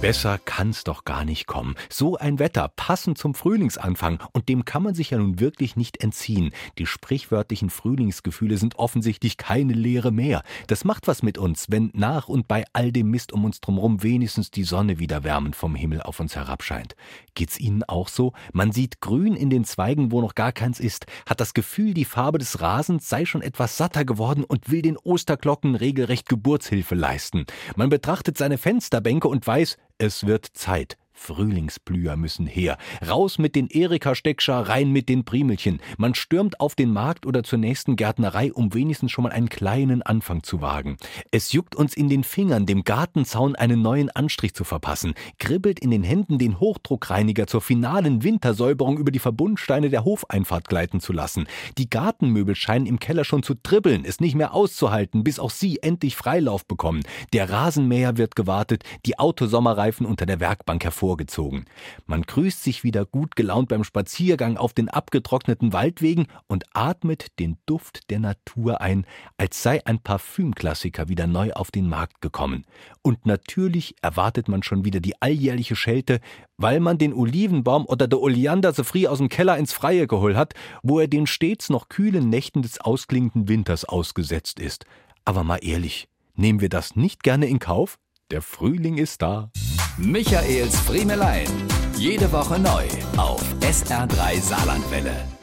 Besser kann's doch gar nicht kommen. So ein Wetter, passend zum Frühlingsanfang, und dem kann man sich ja nun wirklich nicht entziehen. Die sprichwörtlichen Frühlingsgefühle sind offensichtlich keine Lehre mehr. Das macht was mit uns, wenn nach und bei all dem Mist um uns drumherum wenigstens die Sonne wieder wärmend vom Himmel auf uns herabscheint. Geht's Ihnen auch so? Man sieht Grün in den Zweigen, wo noch gar keins ist, hat das Gefühl, die Farbe des Rasens sei schon etwas satter geworden und will den Osterglocken regelrecht Geburtshilfe leisten. Man betrachtet seine Fensterbänke und weiß, es wird Zeit. Frühlingsblüher müssen her. Raus mit den Erika-Steckscher, rein mit den Primelchen. Man stürmt auf den Markt oder zur nächsten Gärtnerei, um wenigstens schon mal einen kleinen Anfang zu wagen. Es juckt uns in den Fingern, dem Gartenzaun einen neuen Anstrich zu verpassen, kribbelt in den Händen, den Hochdruckreiniger zur finalen Wintersäuberung über die Verbundsteine der Hofeinfahrt gleiten zu lassen. Die Gartenmöbel scheinen im Keller schon zu dribbeln, es nicht mehr auszuhalten, bis auch sie endlich Freilauf bekommen. Der Rasenmäher wird gewartet, die Autosommerreifen unter der Werkbank hervor vorgezogen. Man grüßt sich wieder gut gelaunt beim Spaziergang auf den abgetrockneten Waldwegen und atmet den Duft der Natur ein, als sei ein Parfümklassiker wieder neu auf den Markt gekommen. Und natürlich erwartet man schon wieder die alljährliche Schelte, weil man den Olivenbaum oder der Oleander so früh aus dem Keller ins Freie geholt hat, wo er den stets noch kühlen Nächten des ausklingenden Winters ausgesetzt ist. Aber mal ehrlich, nehmen wir das nicht gerne in Kauf? Der Frühling ist da. Michaels Friemelein. Jede Woche neu auf SR3 Saarlandwelle.